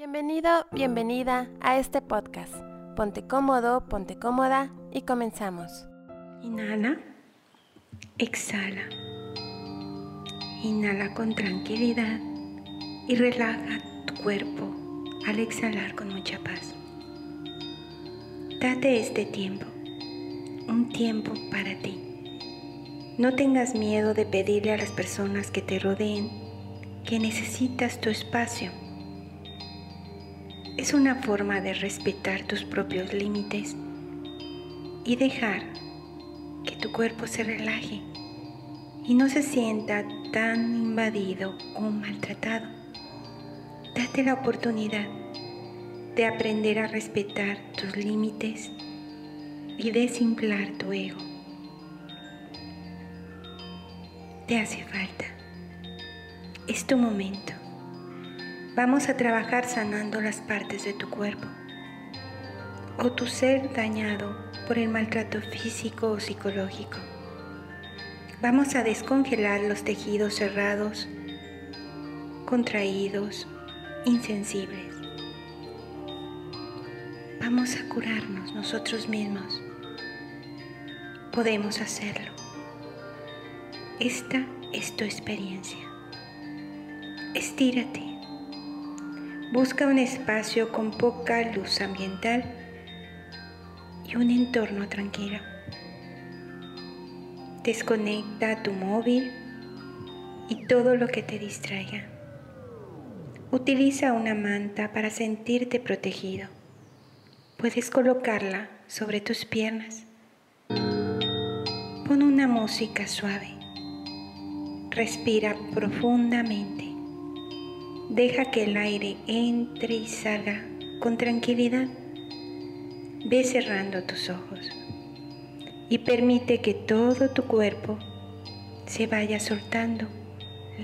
Bienvenido, bienvenida a este podcast. Ponte cómodo, ponte cómoda y comenzamos. Inhala, exhala. Inhala con tranquilidad y relaja tu cuerpo al exhalar con mucha paz. Date este tiempo, un tiempo para ti. No tengas miedo de pedirle a las personas que te rodeen que necesitas tu espacio es una forma de respetar tus propios límites y dejar que tu cuerpo se relaje y no se sienta tan invadido o maltratado. Date la oportunidad de aprender a respetar tus límites y desinflar tu ego. Te hace falta. Es tu momento. Vamos a trabajar sanando las partes de tu cuerpo o tu ser dañado por el maltrato físico o psicológico. Vamos a descongelar los tejidos cerrados, contraídos, insensibles. Vamos a curarnos nosotros mismos. Podemos hacerlo. Esta es tu experiencia. Estírate Busca un espacio con poca luz ambiental y un entorno tranquilo. Desconecta tu móvil y todo lo que te distraiga. Utiliza una manta para sentirte protegido. Puedes colocarla sobre tus piernas. Pon una música suave. Respira profundamente. Deja que el aire entre y salga con tranquilidad. Ve cerrando tus ojos y permite que todo tu cuerpo se vaya soltando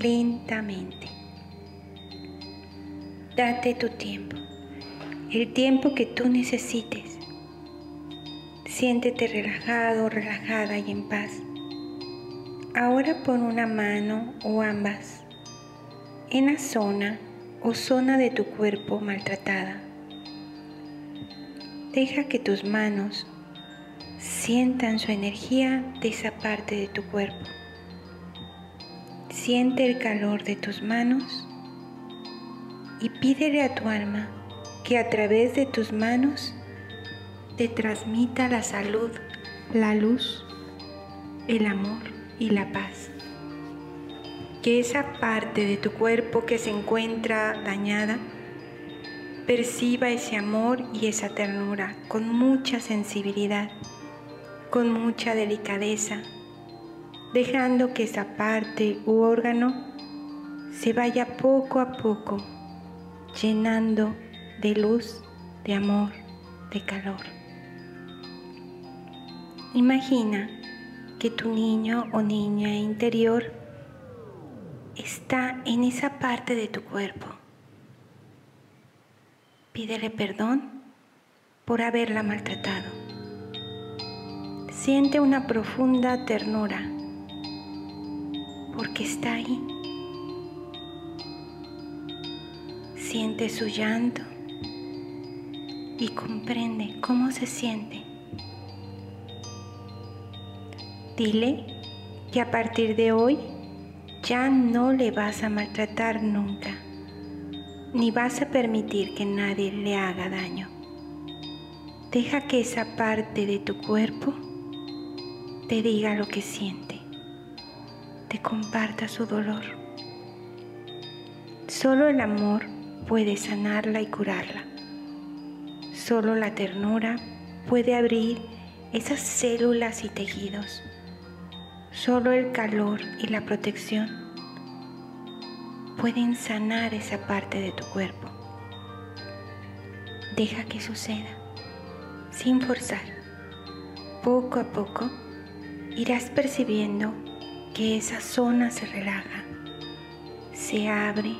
lentamente. Date tu tiempo, el tiempo que tú necesites. Siéntete relajado, relajada y en paz. Ahora pon una mano o ambas en la zona o zona de tu cuerpo maltratada. Deja que tus manos sientan su energía de esa parte de tu cuerpo. Siente el calor de tus manos y pídele a tu alma que a través de tus manos te transmita la salud, la luz, el amor y la paz que esa parte de tu cuerpo que se encuentra dañada perciba ese amor y esa ternura con mucha sensibilidad, con mucha delicadeza, dejando que esa parte u órgano se vaya poco a poco llenando de luz, de amor, de calor. Imagina que tu niño o niña interior está en esa parte de tu cuerpo. Pídele perdón por haberla maltratado. Siente una profunda ternura porque está ahí. Siente su llanto y comprende cómo se siente. Dile que a partir de hoy ya no le vas a maltratar nunca, ni vas a permitir que nadie le haga daño. Deja que esa parte de tu cuerpo te diga lo que siente, te comparta su dolor. Solo el amor puede sanarla y curarla. Solo la ternura puede abrir esas células y tejidos Solo el calor y la protección pueden sanar esa parte de tu cuerpo. Deja que suceda, sin forzar. Poco a poco irás percibiendo que esa zona se relaja, se abre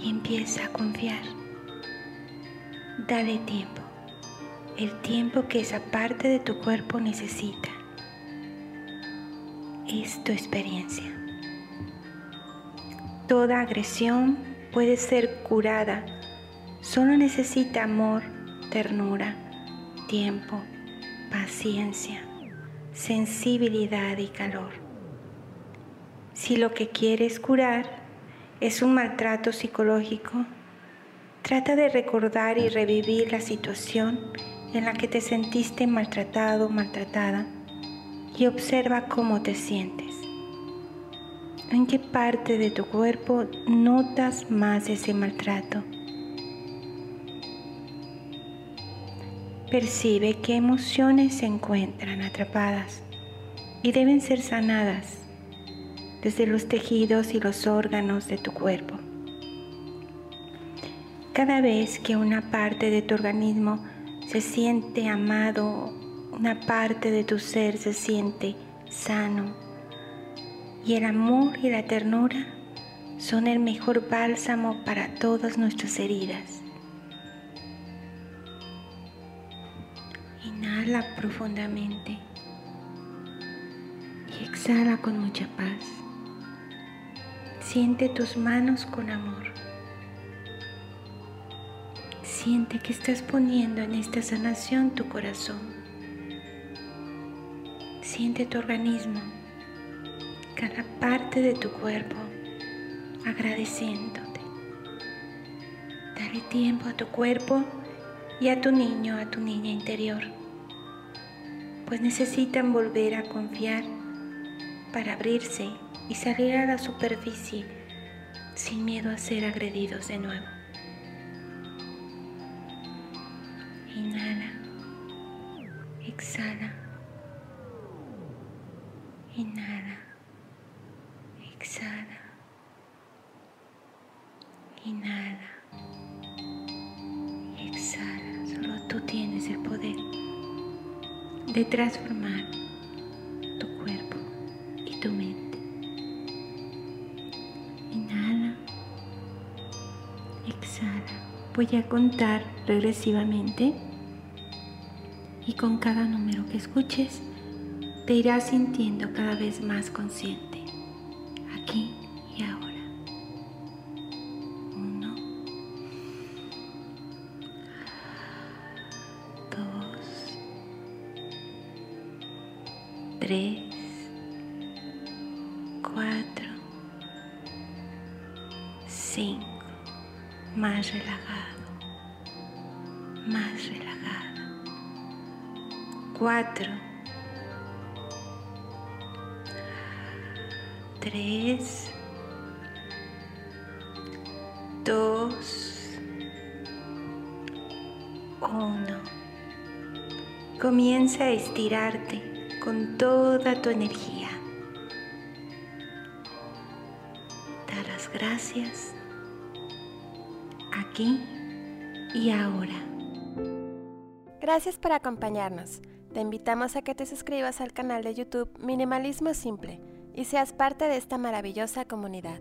y empieza a confiar. Dale tiempo, el tiempo que esa parte de tu cuerpo necesita es tu experiencia. Toda agresión puede ser curada solo necesita amor, ternura, tiempo, paciencia, sensibilidad y calor. Si lo que quieres curar es un maltrato psicológico, trata de recordar y revivir la situación en la que te sentiste maltratado, maltratada y observa cómo te sientes. ¿En qué parte de tu cuerpo notas más ese maltrato? Percibe qué emociones se encuentran atrapadas y deben ser sanadas desde los tejidos y los órganos de tu cuerpo. Cada vez que una parte de tu organismo se siente amado, una parte de tu ser se siente sano y el amor y la ternura son el mejor bálsamo para todas nuestras heridas. Inhala profundamente y exhala con mucha paz. Siente tus manos con amor. Siente que estás poniendo en esta sanación tu corazón. Siente tu organismo, cada parte de tu cuerpo, agradeciéndote. Dale tiempo a tu cuerpo y a tu niño, a tu niña interior pues necesitan volver a confiar para abrirse y salir a la superficie sin miedo a ser agredidos de nuevo. Inhala, exhala, inhala, exhala, inhala exhala. Solo tú tienes el poder de transformar tu cuerpo y tu mente. Inhala, exhala. Voy a contar regresivamente y con cada número que escuches te irás sintiendo cada vez más consciente, aquí y ahora. tres, cuatro, cinco, más relajado, más relajado, cuatro, tres, dos, uno. Comienza a estirarte con toda tu energía. Dar las gracias aquí y ahora. Gracias por acompañarnos. Te invitamos a que te suscribas al canal de YouTube Minimalismo Simple y seas parte de esta maravillosa comunidad.